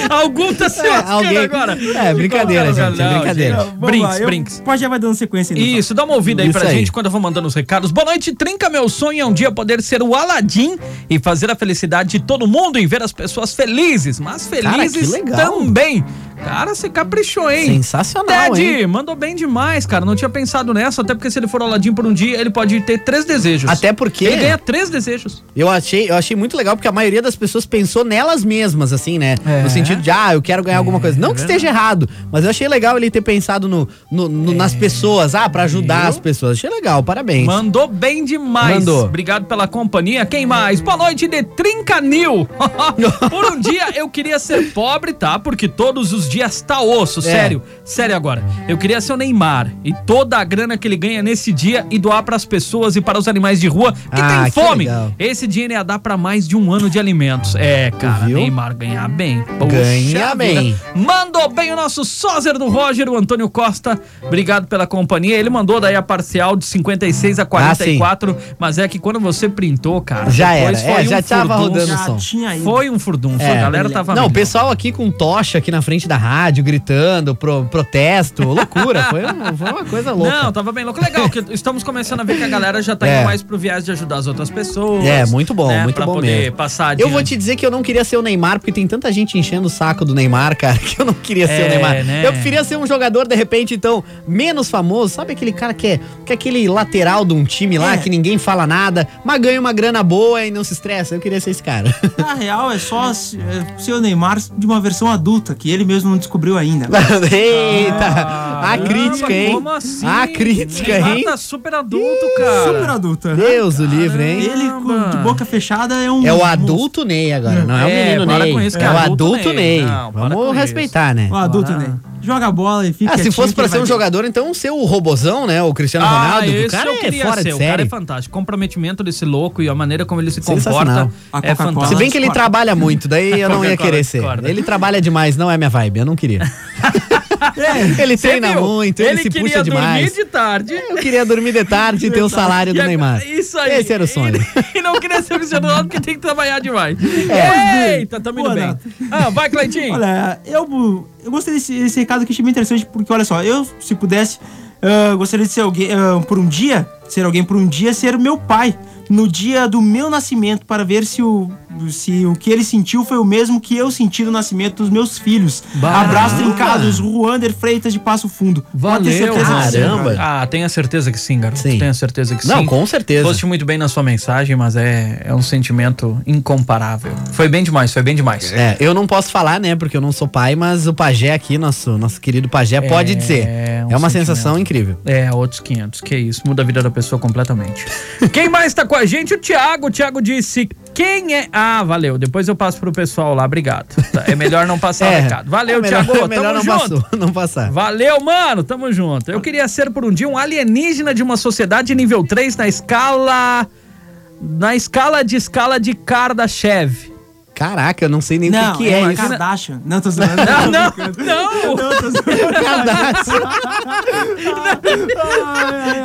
Algum tá se É, lascando alguém- agora. É, brincadeira, Não, gente, é não, brincadeira. gente. Vamos Brinks, lá, brinks. Pode já vai dando sequência aí. no Isso, dá uma ouvida aí Isso pra aí. gente quando eu vou mandando os recados. Boa noite, Trinca. Meu sonho é um dia poder ser o Aladim e fazer a felicidade de todo mundo e ver as pessoas felizes, mas Cara, felizes legal. também. Cara, você caprichou, hein? Sensacional, Ted, hein? mandou bem demais, cara. Não tinha pensado nessa, até porque se ele for Aladim por um dia, ele pode ter três desejos. Até porque- Ele ganha três desejos. Eu achei, eu achei muito legal porque a maioria das pessoas pensou nelas mesmas, assim, né? É. No sentido de, ah, eu quero ganhar alguma coisa. Não que verdade. esteja errado, mas eu achei legal ele ter pensado no, no- no- nas pessoas, ah, pra ajudar Viu? as pessoas. Achei legal, parabéns. Mandou bem demais. Mandou. Obrigado pela companhia. Quem mais? Boa noite de Trincanil. Por um dia eu queria ser pobre, tá? Porque todos os dias tá osso. É. Sério. Sério agora. Eu queria ser o Neymar e toda a grana que ele ganha nesse dia e doar pras pessoas e para os animais de rua que Ah, tem que fome. legal. Esse dinheiro ia dar pra mais de um ano de alimentos. É, cara, viu? Neymar ganhar bem. Puxa Ganha bem. Mandou bem o nosso sózer do Roger, o Antônio Costa. Obrigado pela companhia. Ele mandou daí a parcial de 56 a 44, mas é que quando você printou, cara, Já era. É, já tava rodando Já som. Foi um furdunço, É. a galera tava Não, o pessoal aqui com tocha aqui na frente da rádio, gritando, pro- protesto, loucura. Foi, um- foi uma coisa louca. Não, tava bem louco. Legal, que estamos começando a ver que a galera já tá É. indo mais pro viés de ajudar as outras pessoas. É, muito bom, né, muito pra bom poder mesmo. passar Eu vou te dizer que eu não queria ser o Neymar, porque tem tanta gente enchendo o saco do Neymar, cara, que eu não queria ser É, o Neymar. né? Eu preferia ser um jogador, de repente, então, menos famoso. Sabe aquele cara que é, que é aquele lateral de um time lá, É. que ninguém fala nada, mas ganha uma grana boa e não se estressa? Eu queria ser esse cara. Na real, é só é, ser o Neymar de uma versão adulta, que ele mesmo não descobriu ainda. Eita! Ah, a crítica, hein? Como assim? A crítica, Neymar hein? tá super adulto, cara. Super adulta. Deus o livre, hein? Ele com- de boca fechada é um. É o adulto Ney agora, não é, o É, menino para Ney. com isso que é é o adulto adulto Ney. Ney. Não, Vamos isso. respeitar, né? O adulto, Ah. Joga a bola e fica. Ah, se fosse pra ser um jogador, então ser o robozão, né? O Cristiano Ronaldo. o cara é fora ser. de O cara série. é fantástico. O comprometimento desse louco e a maneira como ele se comporta A é fantástico. Se bem que ele trabalha muito, daí eu não ia querer ser. Ele trabalha demais, não é minha vibe, eu não queria. ele Você treina viu? muito, ele, se queria puxa demais. dormir de tarde. Eu queria dormir de tarde e ter o salário do Neymar. Isso aí. Esse era o sonho. E, e não queria ser visionário porque tem que trabalhar demais. É. Eita, tamo indo Pô, bem. Ah, vai, Cleitinho. Olha, eu, eu gostei desse, desse recado que achei bem interessante, porque olha só, eu, se pudesse, ah, gostaria de ser alguém ah, por um dia, ser alguém por um dia, ser o meu pai, no dia do meu nascimento, para ver se o, se o que ele sentiu foi o mesmo que eu senti no nascimento dos meus filhos. Bah. Abraço trincados, Ruander Freitas de Passo Fundo. Valeu, certeza que sim, caramba. cara. Ah, tenha certeza que sim, garoto. Sim. Tenha certeza que Não, sim. com certeza. Foste muito bem na sua mensagem, mas é, é um sentimento incomparável. Foi bem demais, foi bem demais. É, eu não posso falar, né, porque eu não sou pai, mas o pajé aqui, nosso, nosso querido pajé, pode dizer. um é uma sentimento. sensação incrível. É, outros 500. Que isso, muda a vida da pessoa completamente. Quem mais tá com a gente? O Thiago. O Thiago disse: quem é. Ah, valeu. Depois eu passo pro pessoal lá, obrigado. Tá, É melhor não passar o recado. Valeu, é melhor, Thiago. é melhor tamo não, junto. passou, não passar. Valeu, mano. Tamo junto. Eu queria ser por um dia um alienígena de uma sociedade nível 3 na escala. Na escala de escala de Kardashev. Caraca, eu não sei nem o que, que é, uma isso. Kardashian. Não, tô zoando. Não, não, não. Não, tô zoando. Kardashian.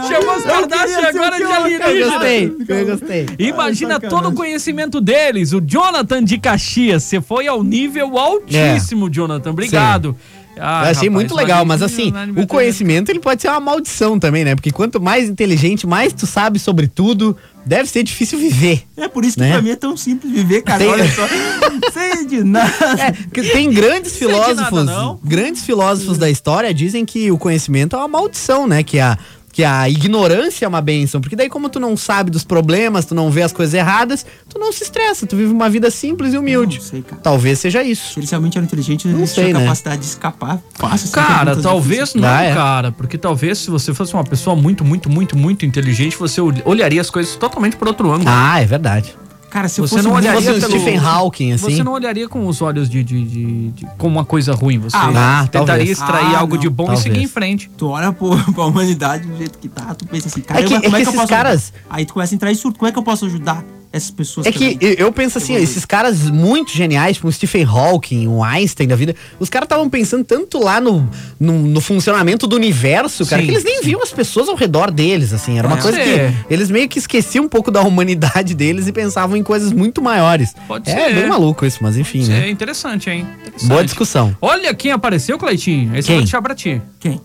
Chamou os Kardashian agora de que eu- alienígena. gostei, eu gostei. Imagina Ai, todo o conhecimento deles. O Jonathan de Caxias, você foi ao nível altíssimo, Jonathan. Obrigado. Ah, eu achei rapaz, muito legal, mas assim, o conhecimento ele pode ser uma maldição também, né? Porque quanto mais inteligente, mais tu sabe sobre tudo, deve ser difícil viver. É por isso que Né? pra mim é tão simples viver, cara. Tem- Olha só. Sei de nada. É, tem grandes nada, filósofos, não. grandes filósofos da história dizem que o conhecimento é uma maldição, né? Que a que a ignorância é uma bênção, porque daí como tu não sabe dos problemas, tu não vê as coisas erradas, tu não se estressa, tu vive uma vida simples e humilde. Não sei, cara. Talvez seja Se isso. eles realmente eram inteligentes, Não sei, tinham né? capacidade de escapar fácil. Cara, talvez não, Ah, é? cara. Porque talvez se você fosse uma pessoa muito, muito, muito, muito inteligente, você ol- olharia as coisas totalmente por outro ângulo. Ah, é verdade. Cara, se Você fosse não olharia pelo- Stephen Hawking, assim. Você não olharia com os olhos de, de, de- de- como uma coisa ruim. Você Ah, ah, tentaria talvez. extrair Ah, algo de não, bom talvez. e seguir em frente. Tu olha pro, pra humanidade do jeito que tá, tu pensa assim, cara, É que- é que esses eu caras- ajudar? Aí tu começa a entrar em surto, como é que eu posso ajudar essas pessoas É que eu eu penso assim, Evoluir. esses caras muito geniais, tipo o Stephen Hawking, o Einstein da vida, os caras estavam pensando tanto lá no, no, no funcionamento do universo, cara, Sim, que eles nem viam as pessoas ao redor deles, assim. Era uma Pode coisa ser. que eles meio que esqueciam um pouco da humanidade deles e pensavam em coisas muito maiores. Pode é ser. bem maluco isso, mas enfim, Isso né? é interessante, hein? Interessante. Boa discussão. Olha quem apareceu, Cleitinho. Esse Quem? eu vou deixar pra ti. Quem?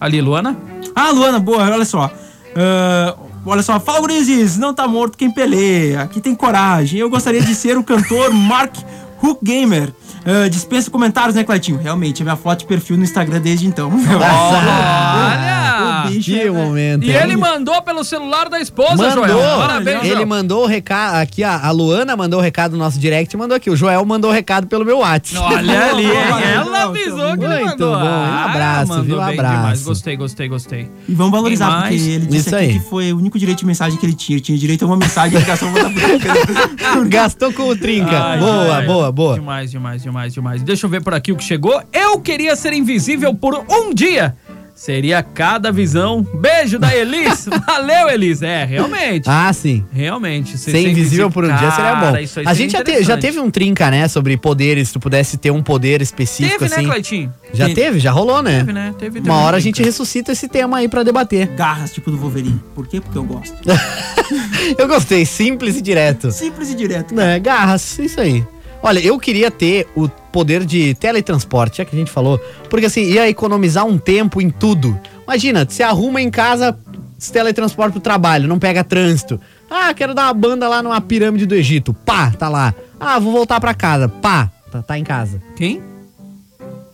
Ali, Luana. Ah, Luana, boa, olha só. Ah, olha só, fala Gurizes, não tá morto quem peleia. Aqui tem coragem. Eu gostaria de ser o cantor Mark Hook Gamer. Ah, dispensa comentários, né, Cleitinho? Realmente, é minha foto de perfil no Instagram desde então. Olha! Bicho Que é- momento. E hein? ele mandou pelo celular da esposa, Mandou. Joel. Parabéns, Ele Joel. mandou o recado. Aqui, a, a Luana mandou o recado no nosso direct e mandou aqui. O Joel mandou o recado pelo meu WhatsApp. Olha ali, Ela avisou que ele Muito mandou. bom? Um abraço, mandou viu? Um abraço. demais. Gostei, gostei, gostei. E vamos valorizar, porque mais? ele disse Isso aqui aí. que foi o único direito de mensagem que ele tinha. Ele tinha direito a uma mensagem e ligação pra Gastou com o trinca. Ai, boa, demais. boa, boa. Demais, demais, demais, demais. Deixa eu ver por aqui o que chegou. Eu queria ser invisível por um dia. Seria cada visão. Beijo da Elis. Valeu, Elis. É, realmente. Ah, sim. Realmente. Ser invisível por um dia seria bom. Cara, isso aí A gente já, te- já teve um trinca, né? Sobre poderes, se tu pudesse ter um poder específico, Teve, né, assim. Cleitinho? já Teve. teve, já rolou, né? Teve, né? Teve, teve Uma um hora a trinca. gente ressuscita esse tema aí pra debater. garras, tipo do Wolverine. Por quê? Porque eu gosto. Eu gostei, simples e direto. Simples e direto. Né, garras, isso aí. Olha, eu queria ter o poder de teletransporte, já que a gente falou, porque assim, ia economizar um tempo em tudo. Imagina, você arruma em casa, se teletransporta pro trabalho, não pega trânsito. Ah, quero dar uma banda lá numa pirâmide do Egito. Pá, tá lá. Ah, vou voltar pra casa. Pá, tá, tá em casa. Quem?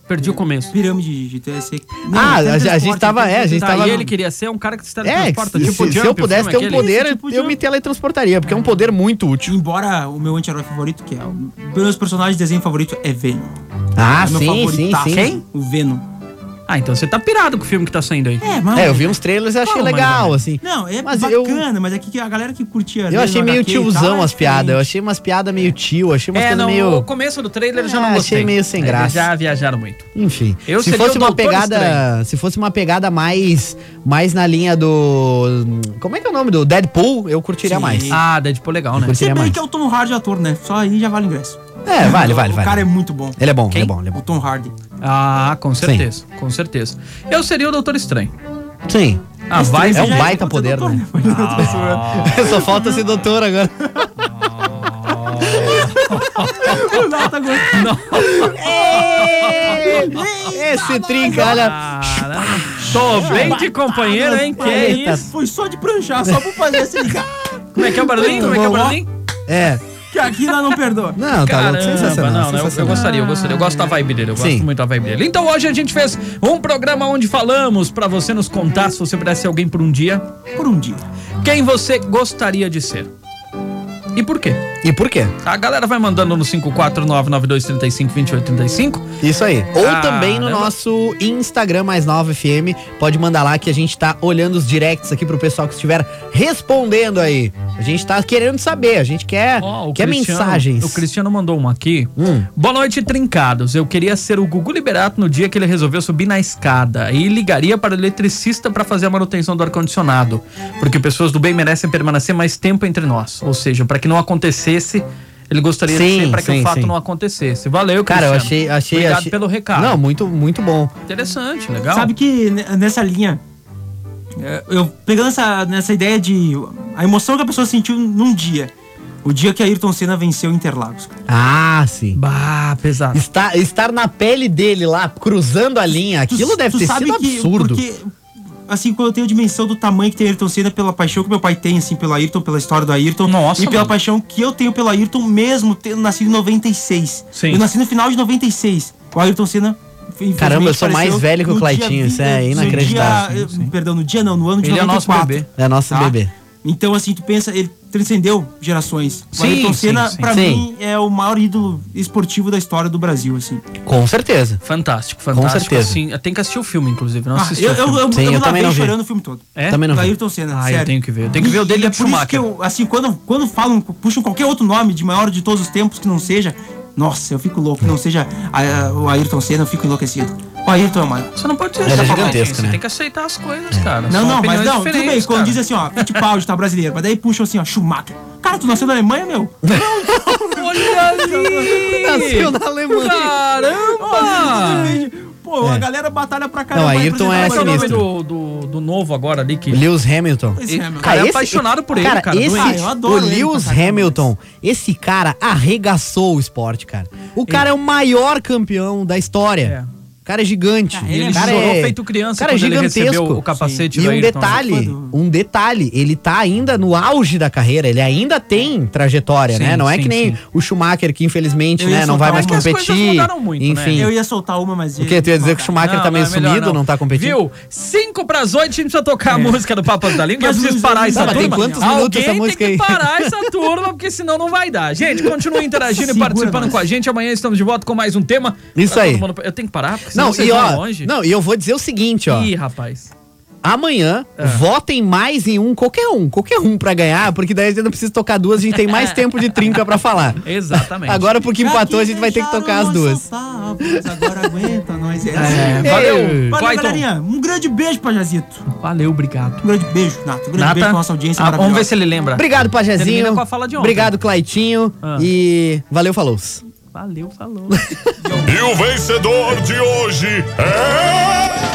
Perdi o começo. Pirâmide de TSC. Ah, a gente- a gente tava- é, a gente tava- e ele queria ser um cara que se É, teletransporta, se, tipo se Jump, eu pudesse ter um aquele. poder, tipo eu Jump. me teletransportaria, porque é um poder muito útil. Embora o meu anti-herói favorito, que é o meus personagens de desenho favorito, é Venom. Ah, é meu sim, sim, sim. O Venom. Ah, então você tá pirado com o filme que tá saindo aí. É, mas... É, eu vi uns trailers e achei Não, mas legal, assim. Não, é Mas eu- bacana, mas é que a galera que curtia... Eu achei meio HQ tal, tiozão é as piadas. Eu achei umas piadas meio tio, achei umas É, coisas não, meio. o começo do trailer eu já não achei gostei. meio sem Eles graça. já viajaram muito. Enfim. Eu se seria fosse o uma Doutor pegada. Estranho. Se fosse uma pegada mais. Mais na linha do. Como é que é o nome? Do Deadpool, eu curtiria Sim. mais. Ah, Deadpool legal, né? Se Seria bem mais. que é o Tom Hardy ator, né? Só aí já vale o ingresso. É, vale, vale, O vale. cara é muito bom. Ele é bom, Quem? ele é bom, ele é O bom. Tom Hardy. Ah, com certeza. Com certeza. Eu seria o Doutor Estranho. Sim. Ah, vai. É um baita pode poder, doutor, né? Ser Só falta ser doutor agora. tá gostando. Esse trinca, olha. Caramba. Tô bem de companheiro, hein? Que é isso? Foi só de pranchar, só pra fazer se ligar. Como é que é o barulhinho? Como é que é o barulhinho? É. Que aqui nós não perdoa. Não, tá. Caramba, Sensacional. não, não, eu, eu sensacional. gostaria, eu gostaria. Eu gosto da vibe dele, eu gosto Sim. muito da vibe dele. Então hoje a gente fez um programa onde falamos pra você nos contar, se você pudesse ser alguém por um dia, Por um dia. quem você gostaria de ser. E por quê? E por quê? A galera vai mandando no 54992352835. Isso aí. Ou Caramba. também no nosso Instagram mais nova FM. Pode mandar lá que a gente tá olhando os directs aqui pro pessoal que estiver respondendo aí. A gente tá querendo saber, a gente quer, Ó, o quer Cristiano- mensagens. O Cristiano mandou uma aqui. Hum. Boa noite, trincados. Eu queria ser o Gugu Liberato no dia que ele resolveu subir na escada e ligaria para o eletricista para fazer a manutenção do ar-condicionado. Porque pessoas do bem merecem permanecer mais tempo entre nós. Ou seja, para que não acontecesse, ele gostaria Sim, de ser para que sim, o fato sim. não acontecesse. Valeu, Cara, eu Cristiano. achei, achei. Obrigado achei- pelo recado. Não, muito, muito bom. Interessante, legal. Sabe que ne- nessa linha, é, eu pegando essa, nessa ideia de a emoção que a pessoa sentiu num dia, O dia que Ayrton Senna venceu Interlagos. Ah, sim. Bah, pesado. Estar, estar na pele dele lá, cruzando a linha, aquilo Tu- deve tu ter sabe sido que- absurdo. Porque, assim, quando eu tenho a dimensão do tamanho que tem Ayrton Senna, pela paixão que meu pai tem, assim, pelo Ayrton, pela história do Ayrton. Nossa, E pela mano. paixão que eu tenho pelo Ayrton, mesmo tendo nascido em 96. Sim. Eu nasci no final de 96. O Ayrton Senna. Caramba, eu sou mais velho que o Claitinho, isso é 20 no inacreditável. dia- eh, Perdão, no dia não, no ano de Ele é nosso 94. bebê. É nosso tá? bebê. Então, assim, tu pensa, ele transcendeu gerações. O Sim, Ayrton sim, Senna, sim. pra Sim. mim, é o maior ídolo esportivo da história do Brasil, assim. Com certeza. Fantástico, fantástico. certeza. Assim, tem que assistir o filme, inclusive. Não Ah, assisti eu, o eu, eu, Sim, eu, eu também não vi. chorando o filme todo. É? Também não vi. Ayrton Senna, Ah, eu sério. tenho que ver. Eu tenho que ver o dele e é por isso Schumacher. que eu, assim, quando, quando falam, puxam qualquer outro nome de maior de todos os tempos que não seja, nossa, eu fico louco, que não seja a- a- o Ayrton Senna, eu fico enlouquecido. O Ayrton é o maior. Você não pode dizer Ele é gigantesco, Você né? tem que aceitar as coisas, cara. Não, São não, mas não, tudo bem, quando cara. diz assim, ó, Fittipaldi tá brasileiro, mas daí puxam assim, ó, Schumacher. Cara, tu nasceu na Alemanha, meu? Olha ali! Nasceu na Alemanha. Caramba! Pô, a galera batalha pra caramba. Não, Ayrton é Qual é o nome sinistro. do, do, do novo agora ali que. Lewis Hamilton. Esse é, meu. Cara, é apaixonado por ele, cara, Esse, doente. Ah, eu adoro o Lewis caramba, Hamilton, esse cara arregaçou o esporte, cara. O cara é o maior campeão da história. É. O cara é gigante. Ah, E ele o cara chorou é, feito criança o cara é quando ele gigantesco. recebeu o capacete E do um Ayrton. detalhe, Quando- um detalhe, ele tá ainda no auge da carreira, ele ainda tem trajetória, Sim, né? Não é sim, que nem sim. o Schumacher que infelizmente, né, não vai mais uma- competir. muito, né? Enfim. Eu ia soltar uma, mas... O que tu ia dizer que o Schumacher tá meio é melhor sumido, não. tá competindo? Viu? 5 pras 8, a gente precisa tocar a música do Papo da Língua. Eu Mas preciso parar essa Tá, mas tem turma. quantos minutos essa música tem aí? que parar essa turma, porque senão não vai dar. Gente, continue interagindo e participando com a gente. Amanhã estamos de volta com mais um tema. Isso Pra aí. Eu tenho que parar, porque senão Não, e ó, longe. não, e eu vou dizer o seguinte, ó. Ih, rapaz. Amanhã, Ah. votem mais em um, qualquer um, qualquer um pra ganhar, porque daí a gente não precisa tocar duas, a gente tem mais tempo de trinca pra falar. Exatamente. Agora, porque empatou, a gente vai ter que tocar as duas. Agora aguenta nós. É. É, Ei, valeu. Valeu, galerinha. Um grande beijo pra Jazito. Valeu, obrigado. Um grande beijo, Nato. Um grande Nata, beijo pra nossa audiência ah, vamos ver se ele lembra. Obrigado, Termina Pajezinho. com a fala de ontem. Obrigado, Claitinho. Ah. E valeu, falou. Valeu, falou. E o vencedor de hoje é.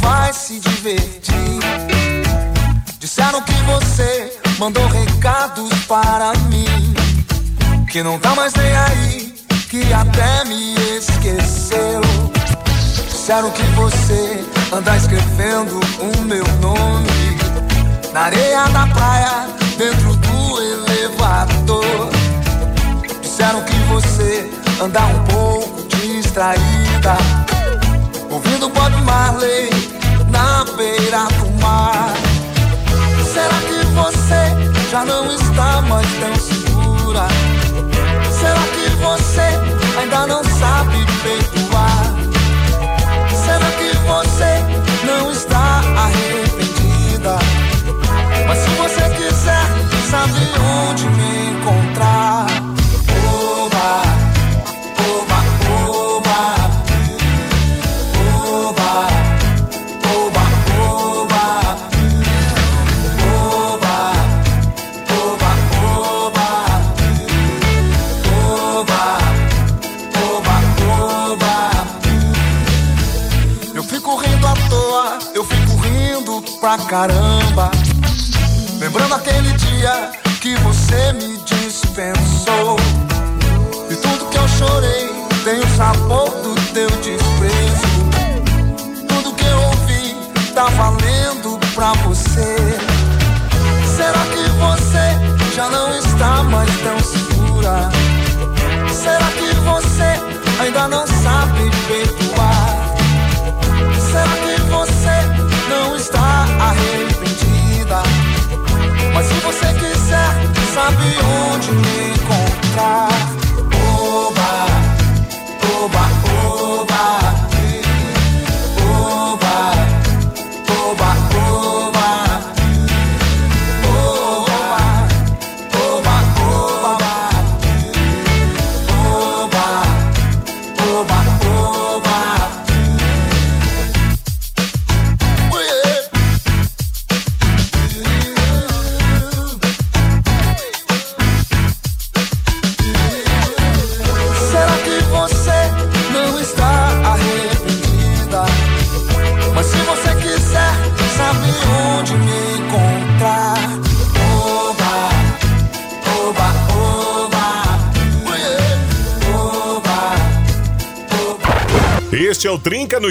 Vai se divertir. Disseram que você mandou recados para mim. Que não tá mais nem aí, que até me esqueceu. Disseram que você anda escrevendo o meu nome na areia da praia, dentro do elevador. Disseram que você anda um pouco distraída, ouvindo Bob Marley na beira do mar. Será que você já não está mais tão segura? Será que você ainda não sabe perdoar? Pra caramba. Lembrando aquele dia que você me dispensou. E tudo que eu chorei tem o sabor do teu desprezo.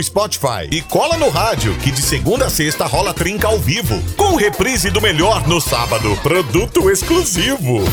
Spotify. E cola no rádio, que de segunda a sexta rola Trinca ao vivo. Com reprise do melhor no sábado. Produto exclusivo.